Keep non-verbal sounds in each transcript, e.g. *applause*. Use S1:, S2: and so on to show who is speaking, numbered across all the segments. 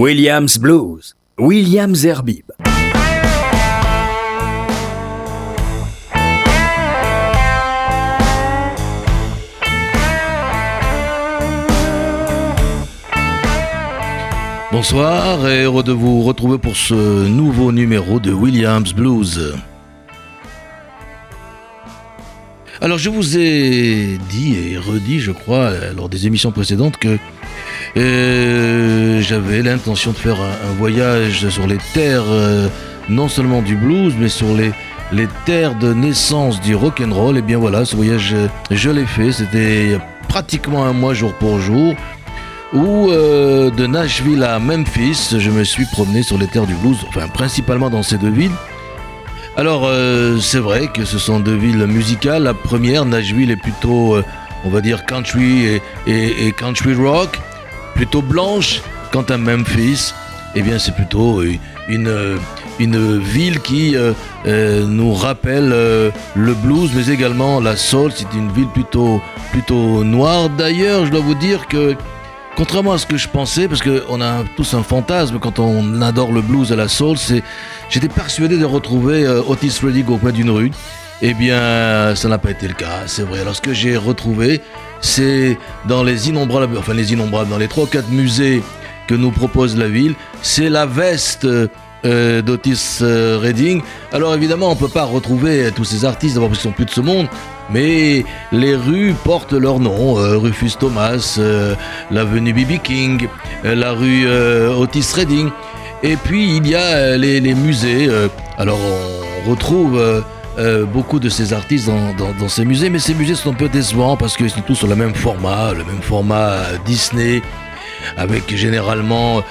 S1: Williams Blues, Williams Herbib.
S2: Bonsoir et heureux de vous retrouver pour ce nouveau numéro de Williams Blues. Alors je vous ai dit et redit, je crois, lors des émissions précédentes que euh, j'avais l'intention de faire un, voyage sur les terres, euh, non seulement du blues, mais sur les, terres de naissance du rock and roll. Et bien voilà, ce voyage, je l'ai fait. C'était pratiquement un mois jour pour jour. Où euh, de Nashville à Memphis, je me suis promené sur les terres du blues, enfin principalement dans ces deux villes. Alors, euh, c'est vrai que ce sont deux villes musicales. La première, Nashville, est plutôt, euh, on va dire, country et, country rock, plutôt blanche. Quant à Memphis, eh bien, c'est plutôt une, une ville qui euh, nous rappelle le blues, mais également la soul. C'est une ville plutôt, plutôt noire. D'ailleurs, je dois vous dire que Contrairement à ce que je pensais, parce qu'on a tous un fantasme quand on adore le blues et la soul, c'est j'étais persuadé de retrouver euh, Otis Redding au coin d'une rue. Eh bien, ça n'a pas été le cas, c'est vrai. Alors, ce que j'ai retrouvé, c'est dans les innombrables, enfin les innombrables, dans les 3-4 musées que nous propose la ville, c'est la veste euh, d'Otis euh, Redding. Alors évidemment, on ne peut pas retrouver tous ces artistes, d'abord parce qu'ils sont plus de ce monde, mais les rues portent leur nom. Euh, Rufus Thomas, l'avenue B.B. King, la rue Otis Redding. Et puis il y a les, musées. alors on retrouve... beaucoup de ces artistes dans, ces musées, mais ces musées sont un peu décevants parce qu'ils sont tous sur le même format, le même format Disney, avec généralement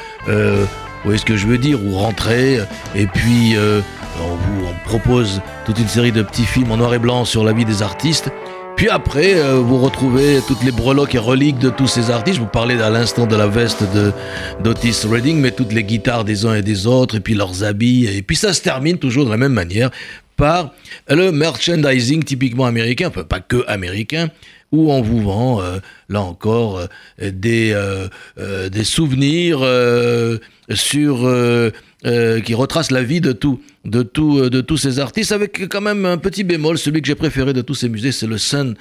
S2: vous voyez ce que je veux dire Ou rentrer, et puis euh, on vous propose toute une série de petits films en noir et blanc sur la vie des artistes. Puis après, euh, vous retrouvez toutes les breloques et reliques de tous ces artistes. Vous parlez à l'instant de la veste de d'Otis Redding, mais toutes les guitares des uns et des autres, et puis leurs habits. Et puis ça se termine toujours de la même manière par le merchandising typiquement américain, pas que américain, où on vous vend, euh, là encore, des, des souvenirs sur euh, euh, qui retrace la vie de tout, de tout, euh, de tous ces artistes, avec quand même un petit bémol. Celui que j'ai préféré de tous ces musées, c'est le Sun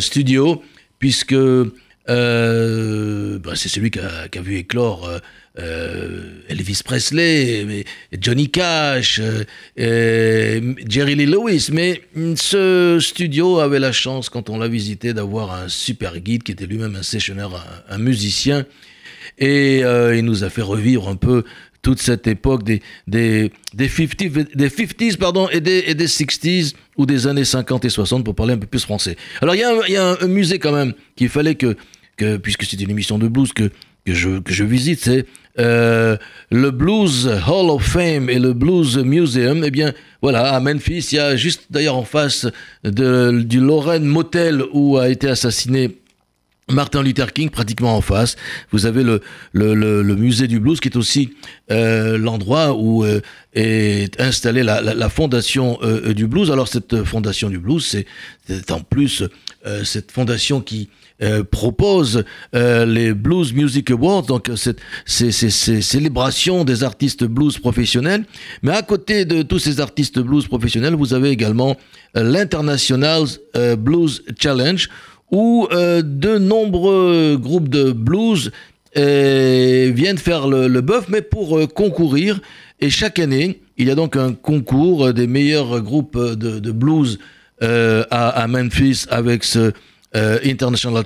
S2: Studio, puisque bah, c'est celui qui a, vu éclore. Elvis Presley, Johnny Cash, Jerry Lee Lewis. Mais ce studio avait la chance, quand on l'a visité, d'avoir un super guide qui était lui-même un sessionneur, un musicien, et euh, il nous a fait revivre un peu toute cette époque des, des, des, 50, des 50s pardon, et, des, et des 60s ou des années 50 et 60 pour parler un peu plus français. Alors il y a, un, un, musée quand même qu'il fallait que, que puisque c'est une émission de blues, que, que, je, que je visite, c'est euh, le Blues Hall of Fame et le Blues Museum. Eh bien voilà, à Memphis, il y a juste d'ailleurs en face de, du Lorraine Motel où a été assassiné Martin Luther King pratiquement en face. Vous avez le, le, le, musée du blues qui est aussi euh, l'endroit où euh, est installée la, la, fondation euh, du blues. Alors cette fondation du blues, c'est en plus cette fondation qui propose les Blues Music Awards, donc ces, ces, célébrations des artistes blues professionnels. Mais à côté de tous ces artistes blues professionnels, vous avez également l'International Blues Challenge où euh, de nombreux groupes de blues euh, viennent faire le, le bœuf, mais pour euh, concourir. Et chaque année, il y a donc un concours des meilleurs groupes de, de blues à, à, Memphis avec ce International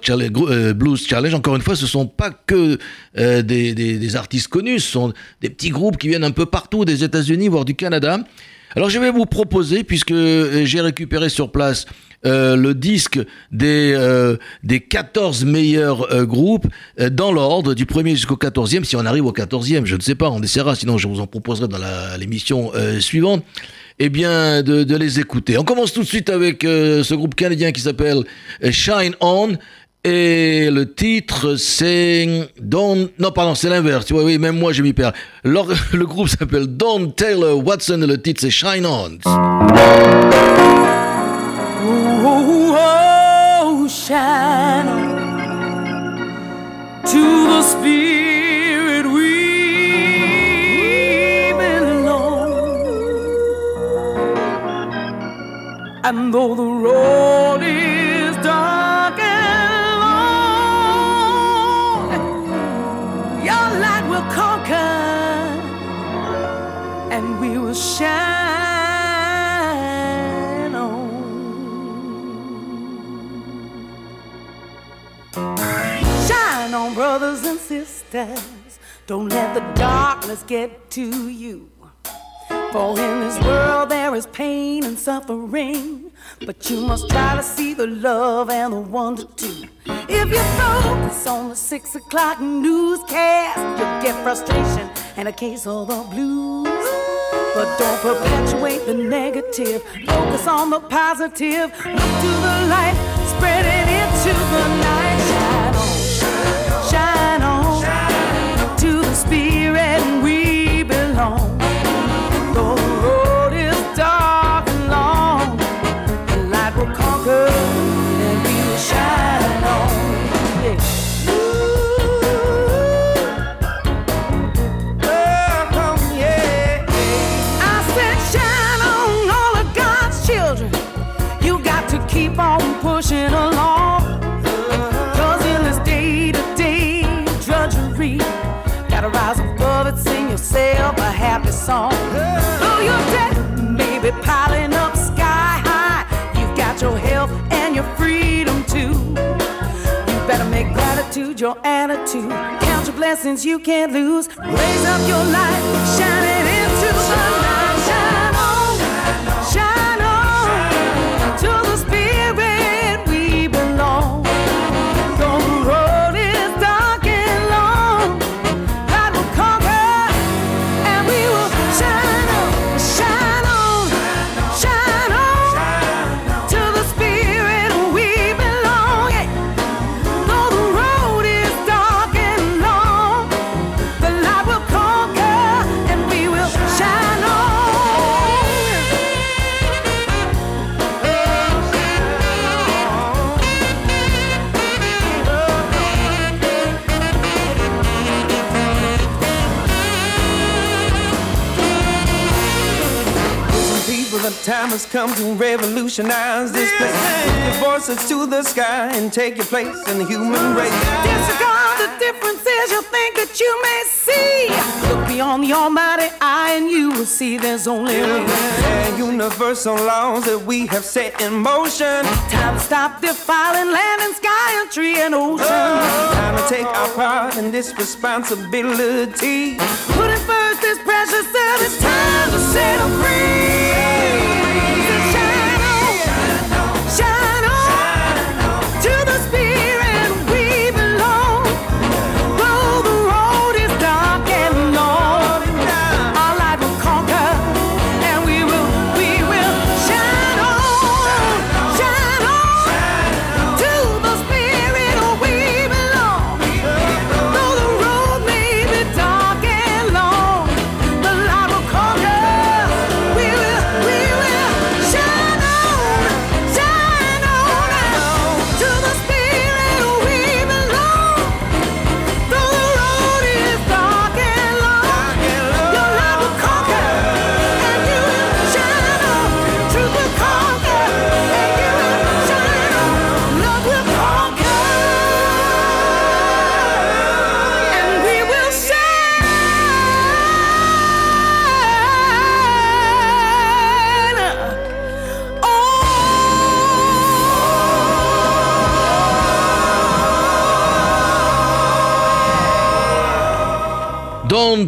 S2: Blues Challenge. Encore une fois, ce ne sont pas que des, des, des, artistes connus, ce sont des petits groupes qui viennent un peu partout des États-Unis, voire du Canada. Alors je vais vous proposer, puisque j'ai récupéré sur place euh, le disque des, euh, des 14 meilleurs euh, groupes dans l'ordre, du premier jusqu'au 14e. Si on arrive au 14e, je ne sais pas, on essaiera, sinon je vous en proposerai dans l'émission suivante. Eh bien, de, de, les écouter. On commence tout de suite avec ce groupe canadien qui s'appelle Shine On. Et le titre, c'est Don. Non, pardon, c'est l'inverse. Oui, oui, même moi, je m'y perds. Le, *laughs* le groupe s'appelle Don Taylor Watson et le titre, c'est Shine On.
S3: channel to the spirit we belong. And though the road is dark and long, your light will conquer, and we will shine. Brothers and sisters. Don't let the darkness get to you. For in this world there is pain and suffering, but you must try to see the love and the wonder too. If you focus on the six o'clock newscast, you'll get frustration and a case of the blues. But don't perpetuate the negative, focus on the positive. Look to the light, spread it into the night. Your attitude. Count your blessings you can't lose. Raise up your light, shine it into the night. Shine on, shine on,
S4: has come to revolutionize this place. Lift your voices to the sky and take your place in the human race.
S3: Disregard the differences you think that you may see. Look beyond the almighty eye and you will see there's only one.
S4: Universal laws that we have set in motion.
S3: Time to stop defiling land and sky and tree and ocean.
S4: Oh, time to take our part in this responsibility.
S3: Putting first this precious service, time to set free.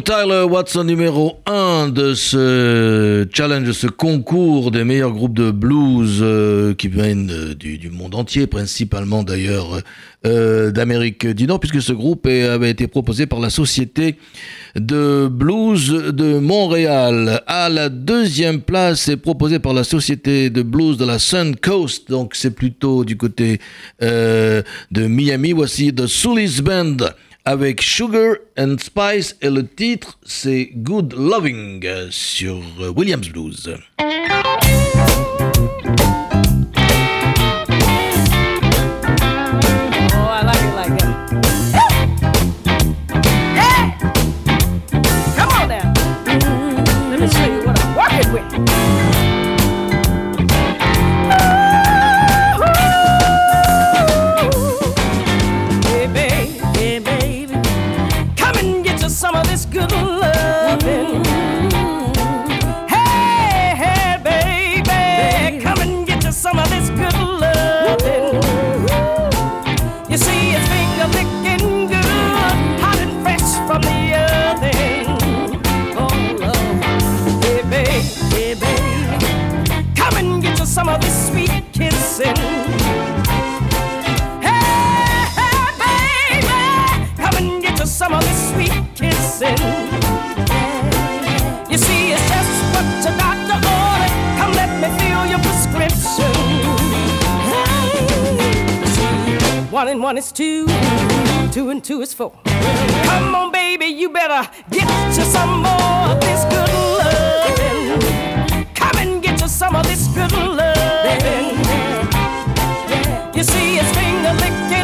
S2: Tyler Watson numéro 1 de ce challenge, de ce concours des meilleurs groupes de blues euh, qui viennent euh, du, monde entier, principalement d'ailleurs euh, d'Amérique du Nord, puisque ce groupe avait été proposé par la Société de blues de Montréal. À la deuxième place, c'est proposé par la Société de blues de la Sun Coast, donc c'est plutôt du côté de Miami. Voici The Sully's Band avec Sugar and Spice et le titre c'est Good Loving sur Williams Blues.
S3: blessing. You see, it's just what your doctor ordered. Come let me fill your prescription. Hey. One
S5: and one is two, two and two is four. Come on, baby, you better get you some more of this good loving. Come and get you some of this good loving. You see, it's finger licking.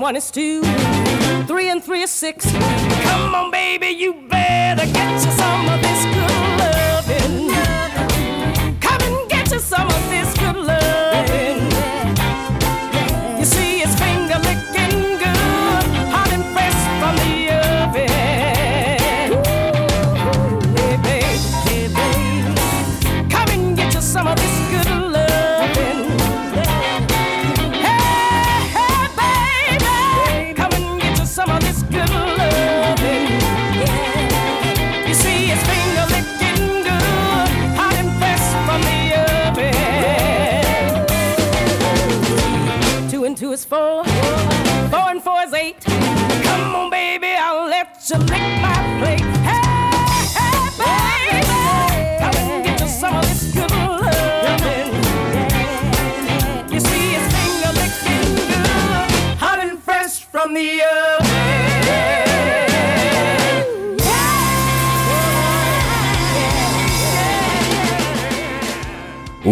S5: One is two, three and three is six. Come on, baby,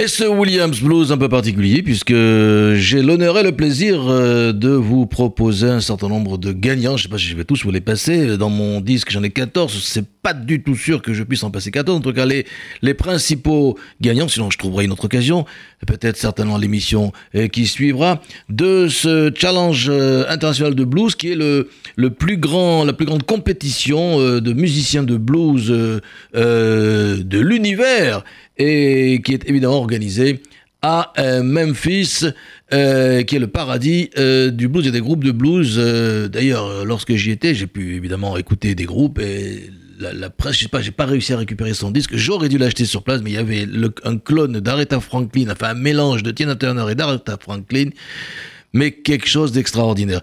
S2: Et ce Williams Blues un peu particulier, puisque j'ai l'honneur et le plaisir euh, de vous proposer un certain nombre de gagnants. Je sais pas si je vais tous vous les passer. Dans mon disque, j'en ai 14. C'est pas du tout sûr que je puisse en passer 14. En tout cas, les, les principaux gagnants, sinon je trouverai une autre occasion, peut-être certainement l'émission euh, qui suivra, de ce challenge euh, international de blues, qui est le, le plus grand, la plus grande compétition de musiciens de blues de l'univers et qui est évidemment organisé à euh, Memphis, euh, qui est le paradis euh, du blues et des groupes de blues. D'ailleurs, lorsque j'y étais, j'ai pu évidemment écouter des groupes et la, presse, je sais pas, j'ai pas réussi à récupérer son disque. J'aurais dû l'acheter sur place, mais il y avait un clone d'Aretha Franklin, enfin un mélange de Tina Turner et d'Aretha Franklin, mais quelque chose d'extraordinaire.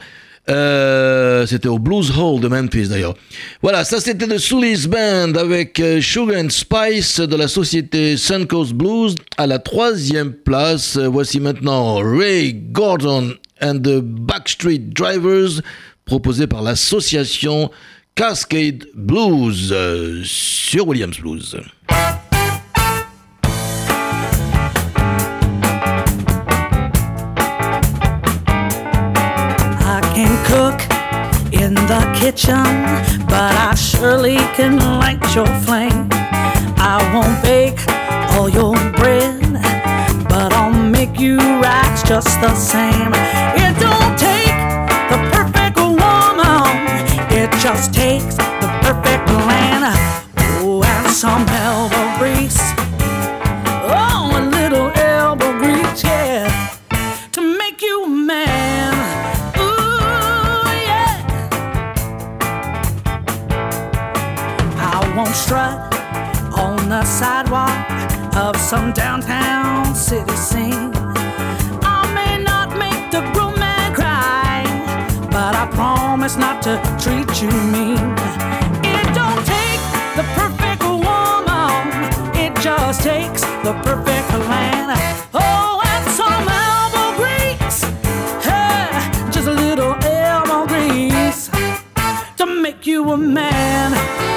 S2: Euh, c'était au Blues Hall de Memphis d'ailleurs. Voilà, ça c'était de Sully's Band avec euh, Sugar and Spice de la société Suncoast Blues à la troisième place. Voici maintenant Ray Gordon and the Backstreet Drivers proposé par l'association Cascade Blues euh, sur Williams Blues.
S6: In the kitchen, but I surely can light your flame. I won't bake all your bread, but I'll make you racks just the same. It don't take the perfect woman, it just takes the perfect man. Oh, and some elbow strut on the sidewalk of some downtown city scene. I may not make the grown man cry, but I promise not to treat you mean. It don't take the perfect woman, it just takes the perfect man. Oh, and some elbow grease, hey, just a little elbow grease to make you a man.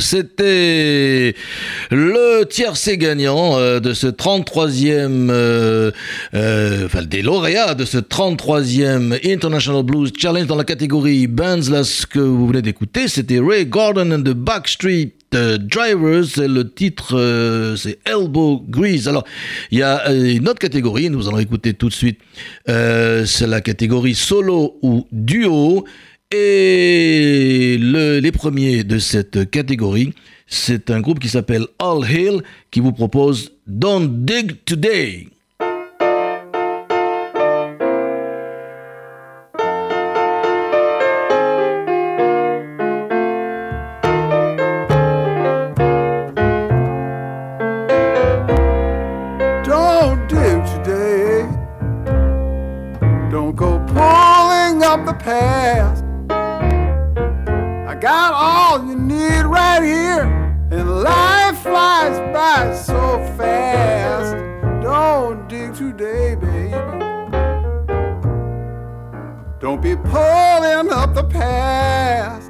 S2: C'était le tiercé gagnant euh, de ce 33e, euh, euh, des lauréats de ce 33e International Blues Challenge dans la catégorie Bands. Là, ce que vous venez d'écouter, c'était Ray Gordon and the Backstreet euh, Drivers. Le titre, euh, c'est Elbow Grease. Alors, il y a euh, une autre catégorie, nous allons écouter tout de suite. Euh, c'est la catégorie solo ou duo. Et le- les premiers de cette catégorie, c'est un groupe qui s'appelle All Hill qui vous propose Don't Dig Today.
S7: Got all you need right here, and life flies by so fast. Don't dig today, baby. Don't be pulling up the past.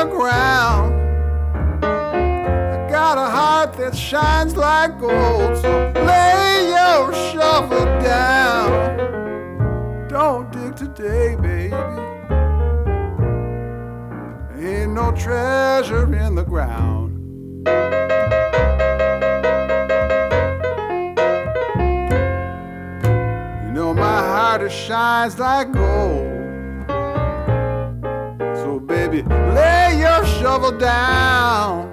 S7: The ground. I got a heart that shines like gold, so lay your shovel down. Don't dig today, baby. Ain't no treasure in the ground. You know my heart it shines like gold. Baby, lay your shovel down.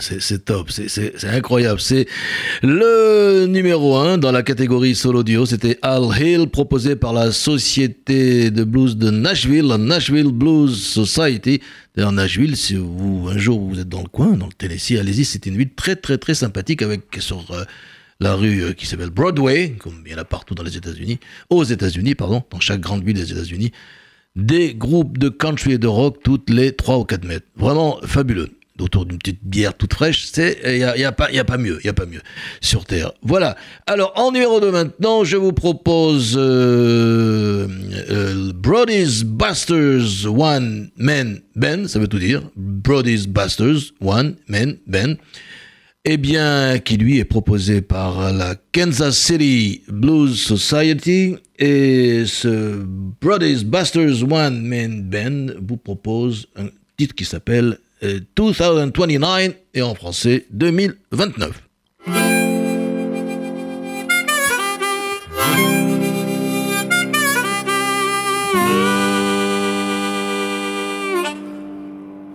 S2: C'est- top, c'est incroyable. C'est le numéro 1 dans la catégorie solo duo. C'était Al Hill, proposé par la Société de blues de Nashville, la Nashville Blues Society. D'ailleurs, Nashville, si vous, un jour vous êtes dans le coin, dans le Tennessee, allez-y, c'est une ville très très très sympathique avec sur euh, la rue euh, qui s'appelle Broadway, comme il y en a partout dans les États-Unis, aux États-Unis, pardon, dans chaque grande ville des États-Unis, des groupes de country et de rock toutes les 3 ou 4 mètres. Vraiment fabuleux. Autour d'une petite bière toute fraîche, c'est il y a, y a pas y a pas mieux, il y a pas mieux sur terre. Voilà. Alors en numéro 2 maintenant, je vous propose euh, euh, Brody's Busters One Man Band, ça veut tout dire. Brody's Busters One Man Band. Eh bien, qui lui est proposé par la Kansas City Blues Society. Et ce Brothers Busters One Man Band vous propose un titre qui s'appelle 2029 et en français 2029.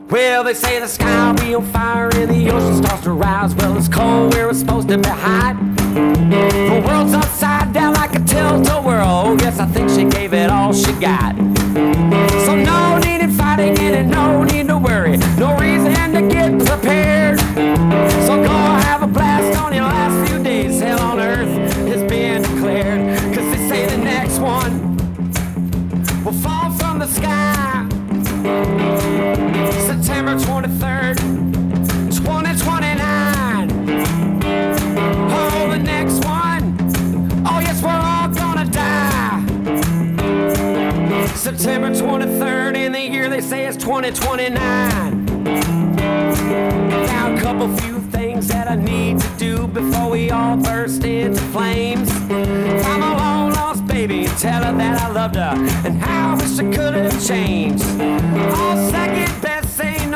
S8: Well, they say the sky will be on fire and the ocean starts to rise. Well, it's cold where it's supposed to be hot. The world's upside down like a tilt-a whirl. Oh, yes, I think she gave it all she got. So no need in fighting and no need to worry. 23rd, 2029. Oh, the next one. Oh, yes, we're all gonna die. September 23rd, in the year they say it's 2029. Now, a couple few things that I need to do before we all burst into flames. I'm a long lost baby tell her that I loved her and how I wish I could have changed. All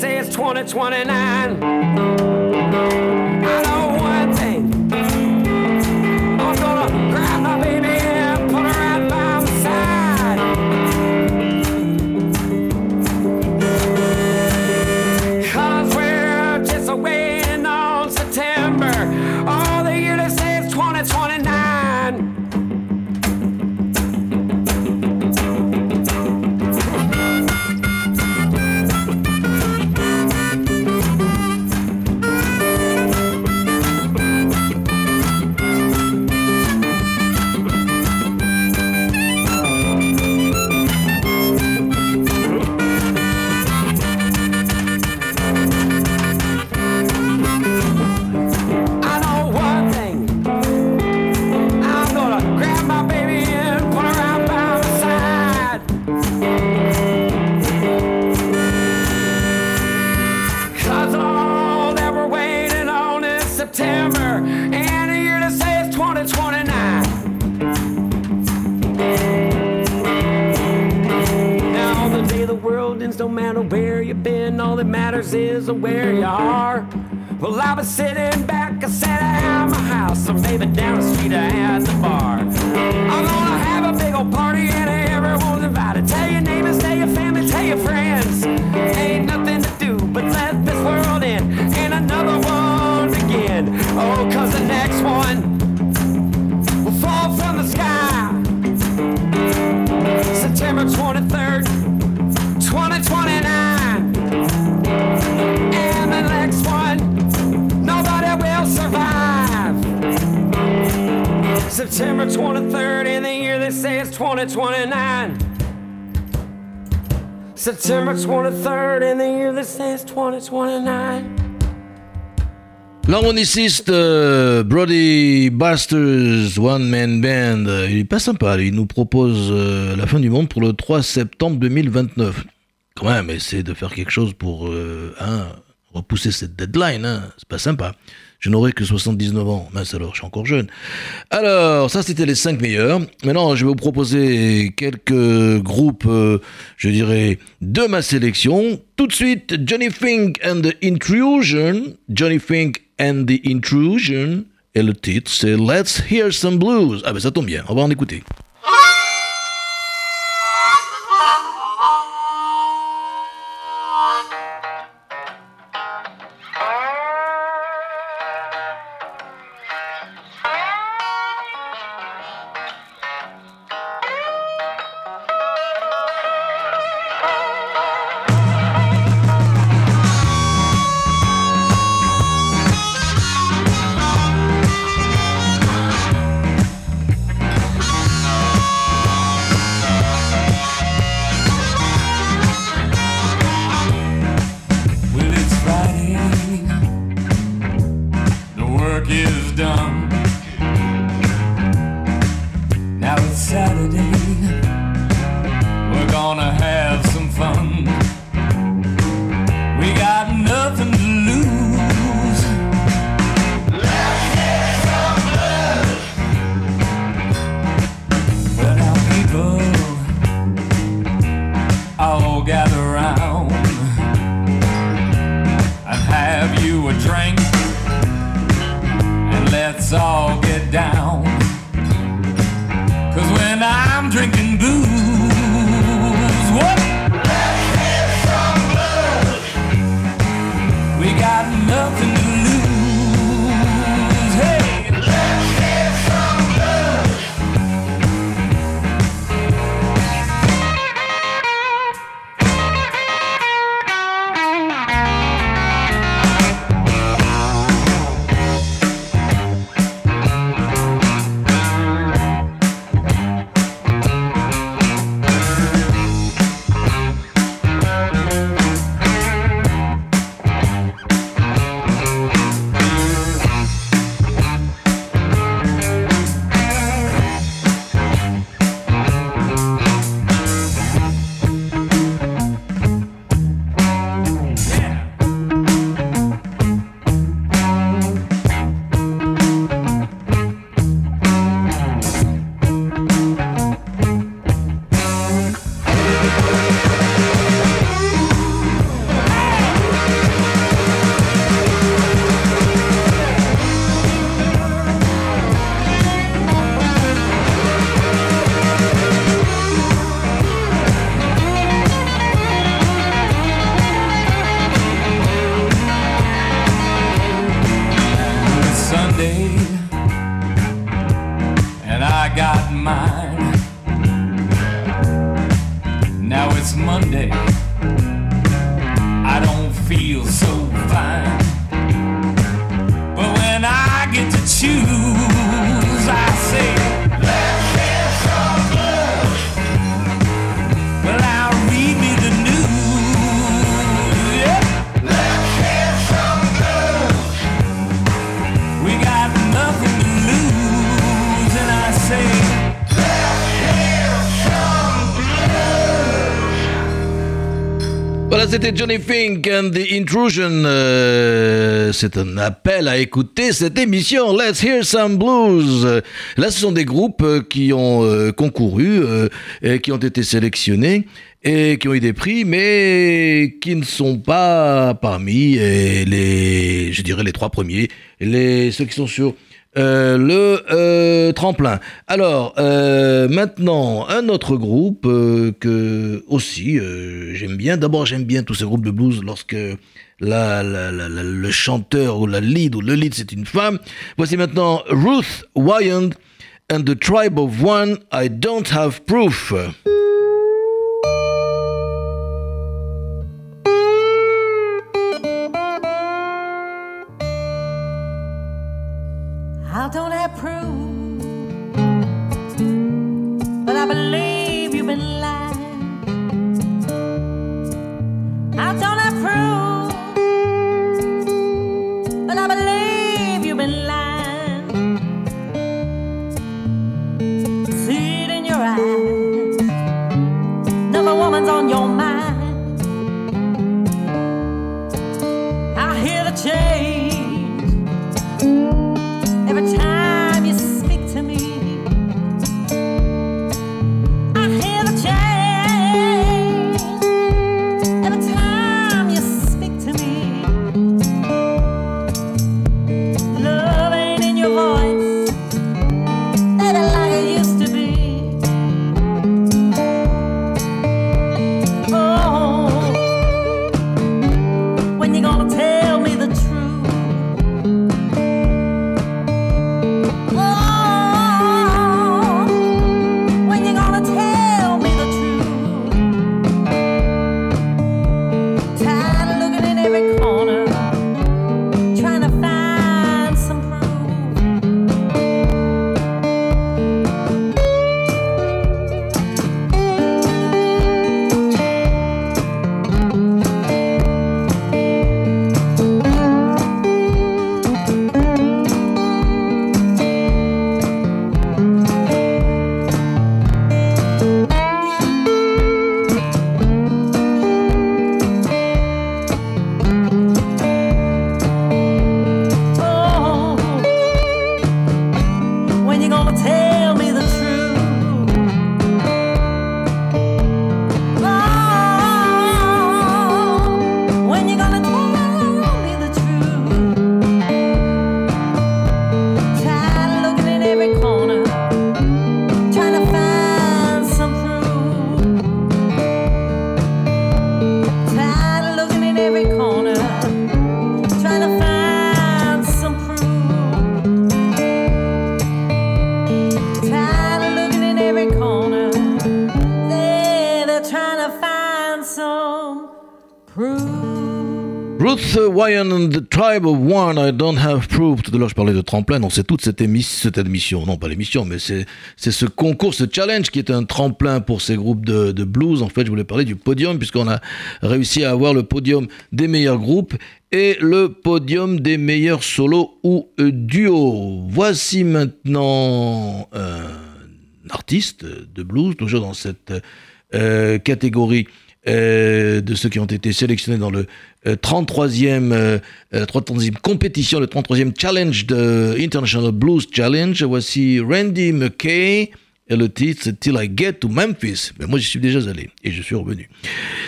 S8: say it's 2029. Matters is where you are. Well, I was sitting back, I sat at my house, or maybe down the street at the bar. September 23rd in the year they say it's 2029. September 23rd in the year they say it's 2029.
S2: L'harmoniciste euh, Brody Busters One Man Band, euh, il est pas sympa, il nous propose euh, la fin du monde pour le 3 septembre 2029. Quand même, essayer de faire quelque chose pour euh, hein, repousser cette deadline, hein. c'est pas sympa. Je n'aurai que 79 ans, mince alors, je suis encore jeune. Alors, ça c'était les 5 meilleurs. Maintenant, je vais vous proposer quelques groupes, euh, je dirais, de ma sélection. Tout de suite, Johnny Fink and the Intrusion. Johnny Fink and the Intrusion. Et le titre, c'est Let's Hear Some Blues. Ah ben ça tombe bien, on va en écouter. C'était Johnny Fink and the Intrusion. Euh, c'est un appel à écouter cette émission. Let's hear some blues. Là, ce sont des groupes euh, qui ont euh, concouru, qui ont été sélectionnés et qui ont eu des prix, mais qui ne sont pas parmi les, je dirais les trois premiers, les ceux qui sont sur euh, le euh, tremplin. Alors, euh, maintenant, un autre groupe que aussi j'aime bien. D'abord, j'aime bien tous ces groupes de blues lorsque la, le chanteur ou la lead ou le lead c'est une femme. Voici maintenant Ruth Wyand and the Tribe of One. I don't have proof Wyan and the Tribe of One, I don't have proof. Tout à l'heure, je parlais de tremplin. Donc, c'est toute cette, émi- cette émission. Non, pas l'émission, mais c'est ce concours, ce challenge qui est un tremplin pour ces groupes de, blues. En fait, je voulais parler du podium, puisqu'on a réussi à avoir le podium des meilleurs groupes et le podium des meilleurs solos ou duos. Voici maintenant un artiste de blues, toujours dans cette euh, catégorie euh, de ceux qui ont été sélectionnés dans le 33e, euh, euh, 33e compétition, le 33e challenge de International Blues Challenge. Voici Randy McKay. Et le titre, c'est Till I Get to Memphis. Mais moi, j'y suis déjà allé et je suis revenu.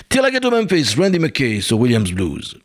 S2: Till I Get to Memphis, Randy McKay sur Williams Blues.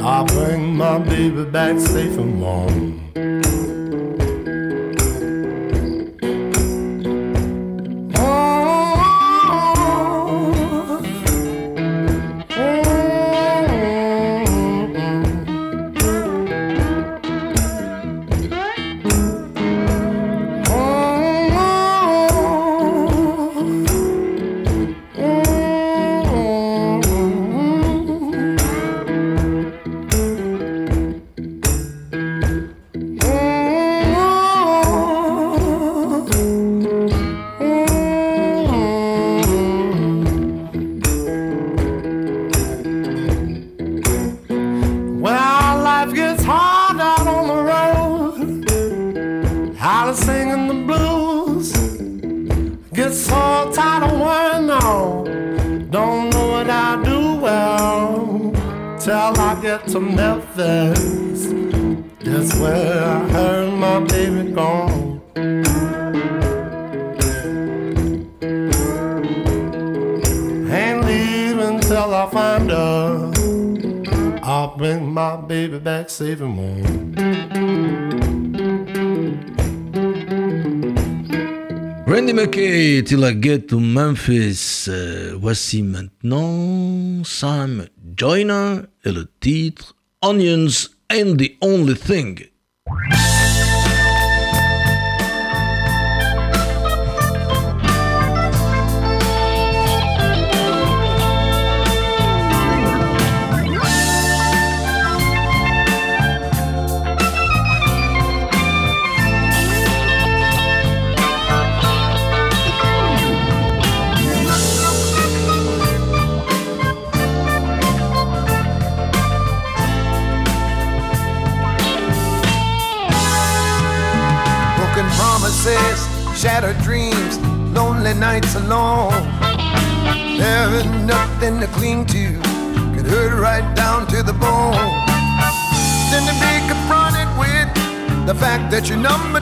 S9: I'll bring my baby back safe and warm. Baguette ou Memphis.
S2: Euh, voici maintenant Sam Joyner et le titre Onions and the Only Thing.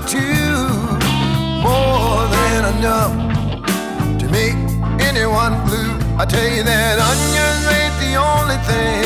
S4: two, more than enough to make anyone blue. I tell you that onions ain't the only thing.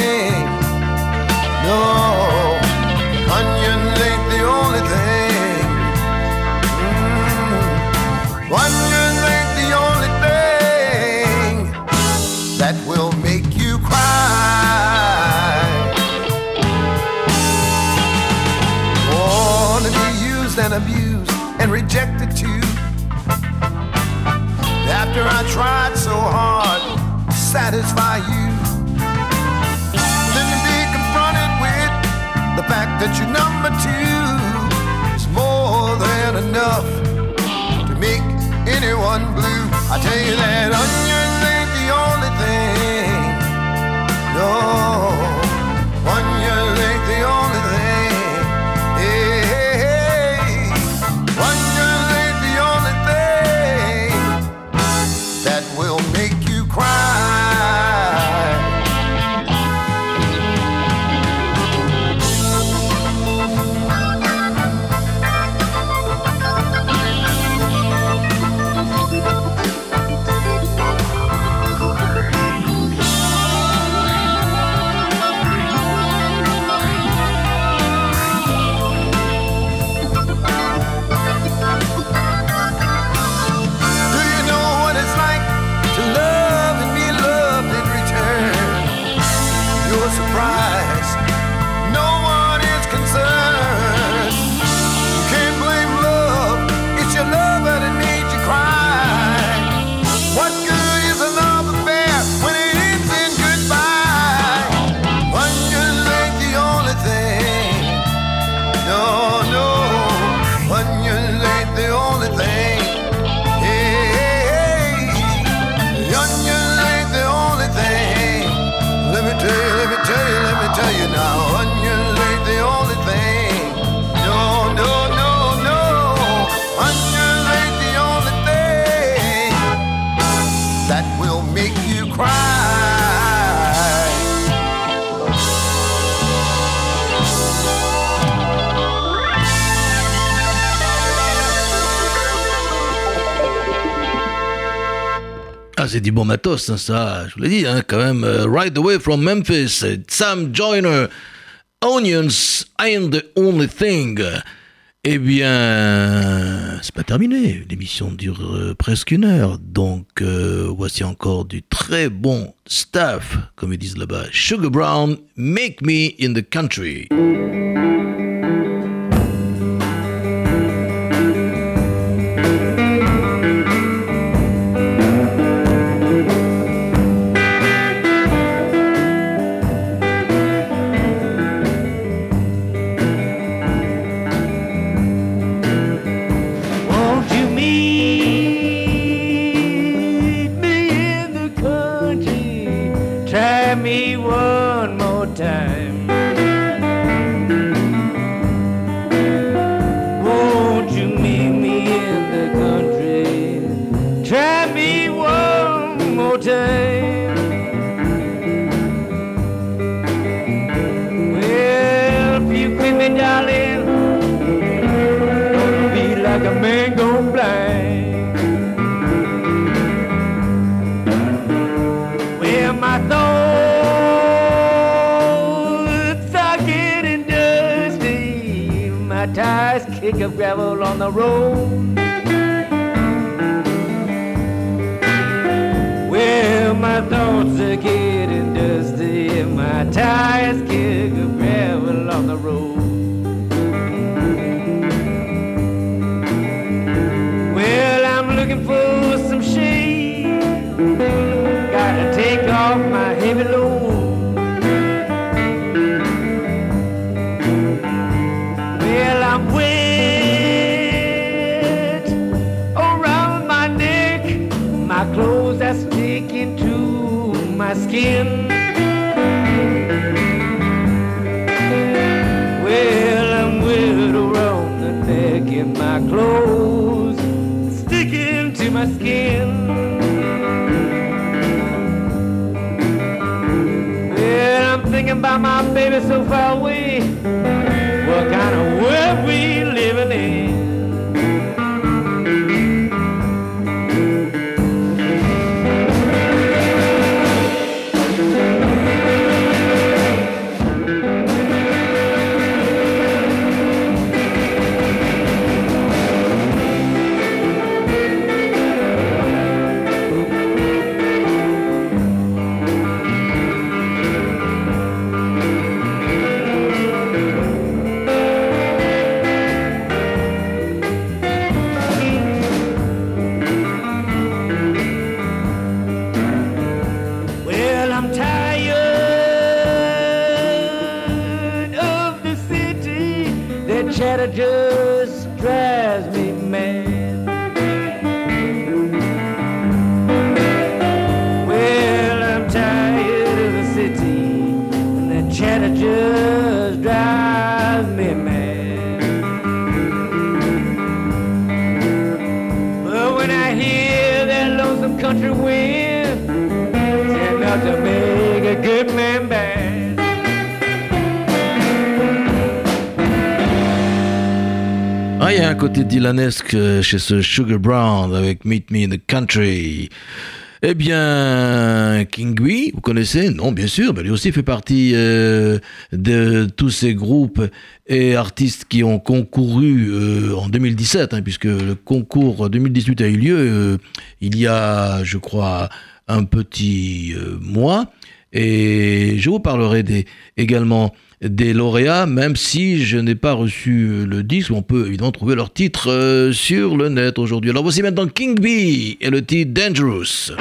S2: c'est du bon matos, hein, ça, je vous l'ai dit, hein, quand même. Euh, right Away from Memphis, Sam Joyner, Onions I am the only thing. Eh bien, c'est pas terminé. L'émission dure euh, presque une heure. Donc, euh, voici encore du très bon staff, comme ils disent là-bas. Sugar Brown, Make Me in the Country.
S5: Clothes sticking to my skin. Well, I'm thinking about my baby so far away.
S2: Côté dylanesque euh, chez ce Sugar Brown avec Meet Me in the Country. Eh bien, Kingui, vous connaissez? Non, bien sûr, mais lui aussi fait partie euh, de tous ces groupes et artistes qui ont concouru euh, en 2017, hein, puisque le concours 2018 a eu lieu il y a, je crois, un petit mois. Et je vous parlerai des, également des lauréats, même si je n'ai pas reçu le disque. On peut évidemment trouver leur titre euh, sur le net aujourd'hui. Alors voici maintenant King Bee et le titre Dangerous.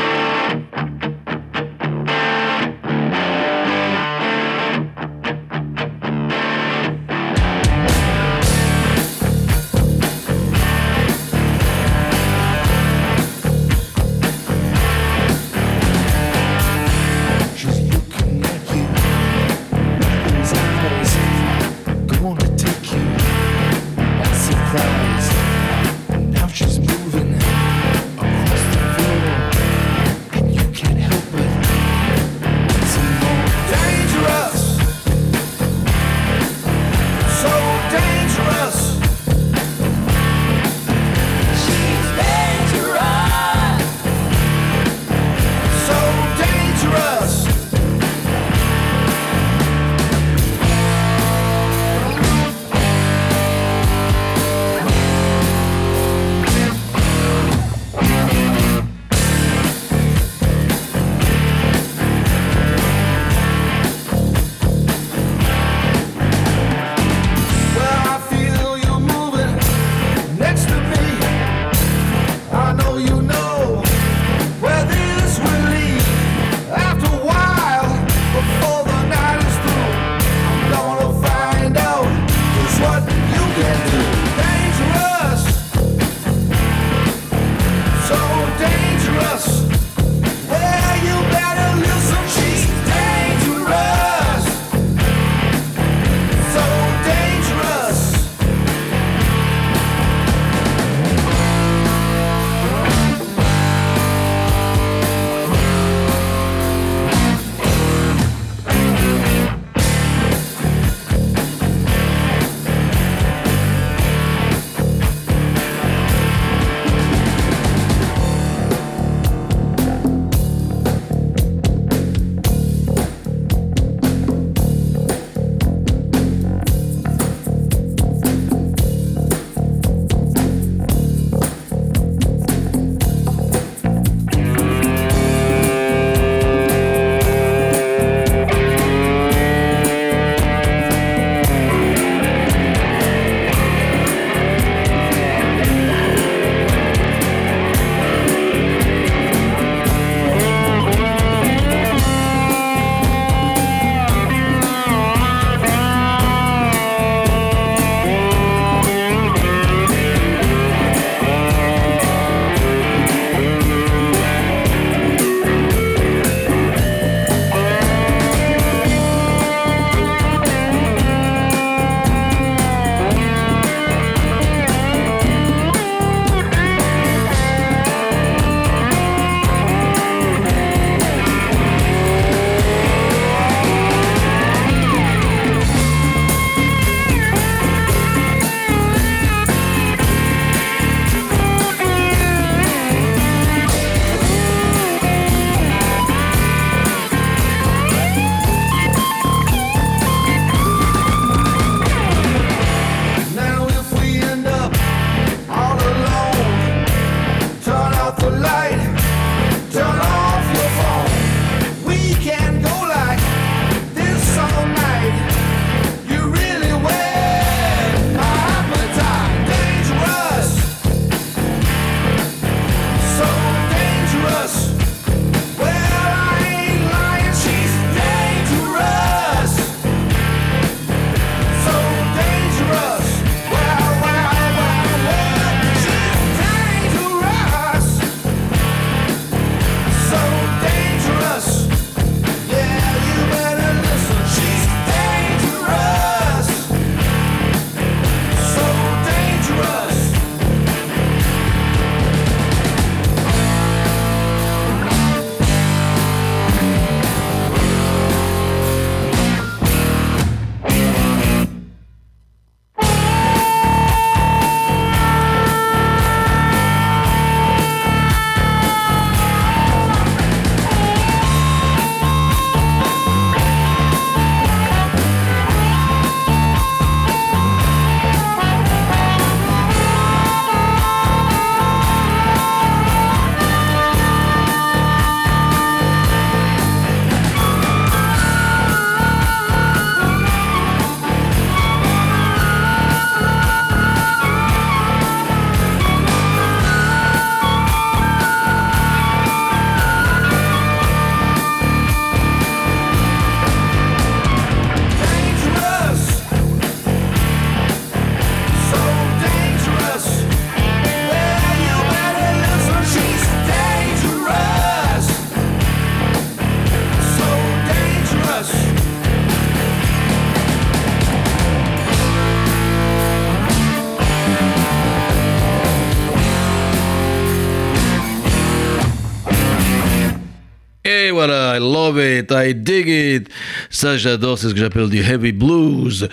S2: Dig it. Ça, j'adore, c'est ce que j'appelle du heavy blues.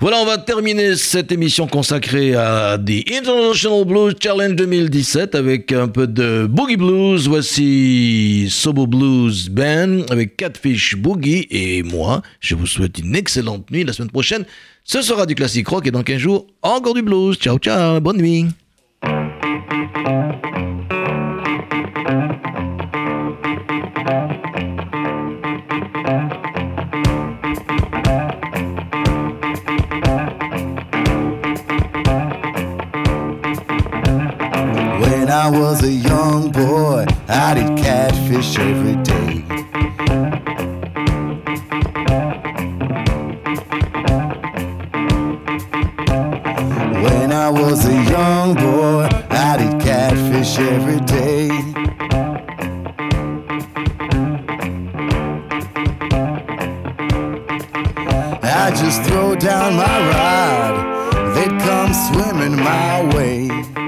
S2: Voilà, on va terminer cette émission consacrée à The International Blues Challenge 2017 avec un peu de boogie blues. Voici Sobo Blues Band avec Catfish Boogie et moi. Je vous souhaite une excellente nuit. La semaine prochaine, ce sera du classique rock et dans 15 jours, encore du blues. Ciao, ciao, bonne nuit.
S4: When I was a young boy, I did catfish every day. When I was a young boy, I did catfish every day. I just throw down my rod, they'd come swimming my way.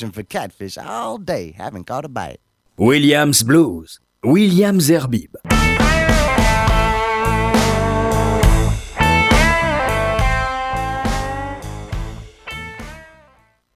S4: Fishing for catfish all day, haven't caught a bite.
S1: Williams Blues, Williams Herbib.